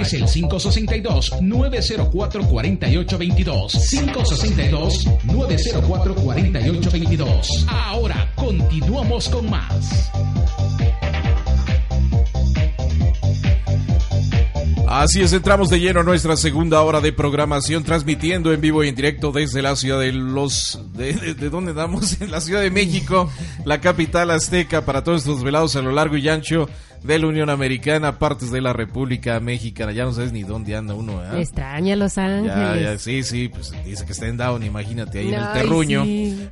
Es el 562-904-4822. 562-904-4822. Ahora continuamos con más. Así es, entramos de lleno a nuestra segunda hora de programación, transmitiendo en vivo y en directo desde la ciudad de los... ¿De, de, dónde damos? En la Ciudad de México, la capital azteca, para todos estos velados a lo largo y ancho de la Unión Americana, partes de la República Mexicana. Ya no sabes ni dónde anda uno. ¿eh? Extraña Los Ángeles. sí, sí, pues dice que está en down, imagínate ahí en el terruño.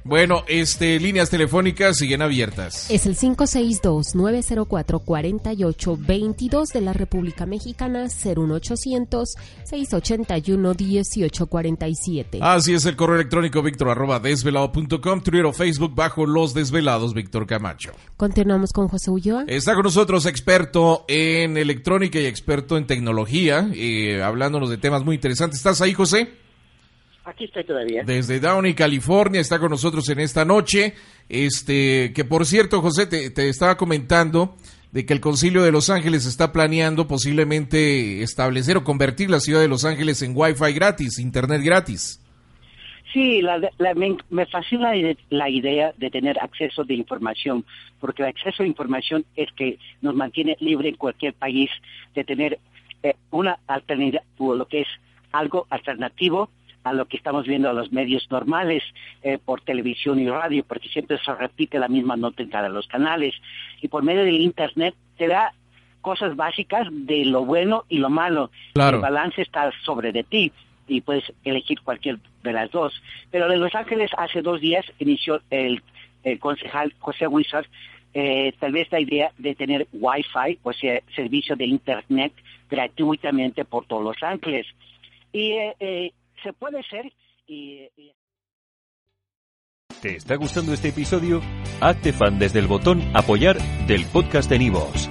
Bueno, este, líneas telefónicas siguen abiertas. Es el 562-904-4822 de la República Mexicana, 01800-681-1847. Así es, el correo electrónico víctor arroba desvelado.com, Twitter o Facebook bajo Los Desvelados, Víctor Camacho. Continuamos con José Ulloa. Está con nosotros experto en electrónica y experto en tecnología, eh, hablándonos de temas muy interesantes. ¿Estás ahí, José? Aquí estoy todavía. Desde Downey, California, está con nosotros en esta noche. Este, que por cierto, José, te, te estaba comentando de que el Concilio de Los Ángeles está planeando posiblemente establecer o convertir la ciudad de Los Ángeles en Wi-Fi gratis, Internet gratis. Sí, me, fascina la idea de tener acceso de información, porque el acceso a información es que nos mantiene libre en cualquier país de tener eh, una alternativa, lo que es algo alternativo a lo que estamos viendo a los medios normales eh, por televisión y radio, porque siempre se repite la misma nota en cada los canales. Y por medio del Internet te da cosas básicas de lo bueno y lo malo. El balance está sobre de ti y puedes elegir cualquier de las dos. Pero en Los Ángeles hace dos días inició el, concejal José Wizard eh, tal vez la idea de tener Wi-Fi, o sea, servicio de Internet gratuitamente por todos Los Ángeles. Y eh, eh, se puede hacer y, ¿Te está gustando este episodio? Hazte fan desde el botón apoyar del podcast de Nivos.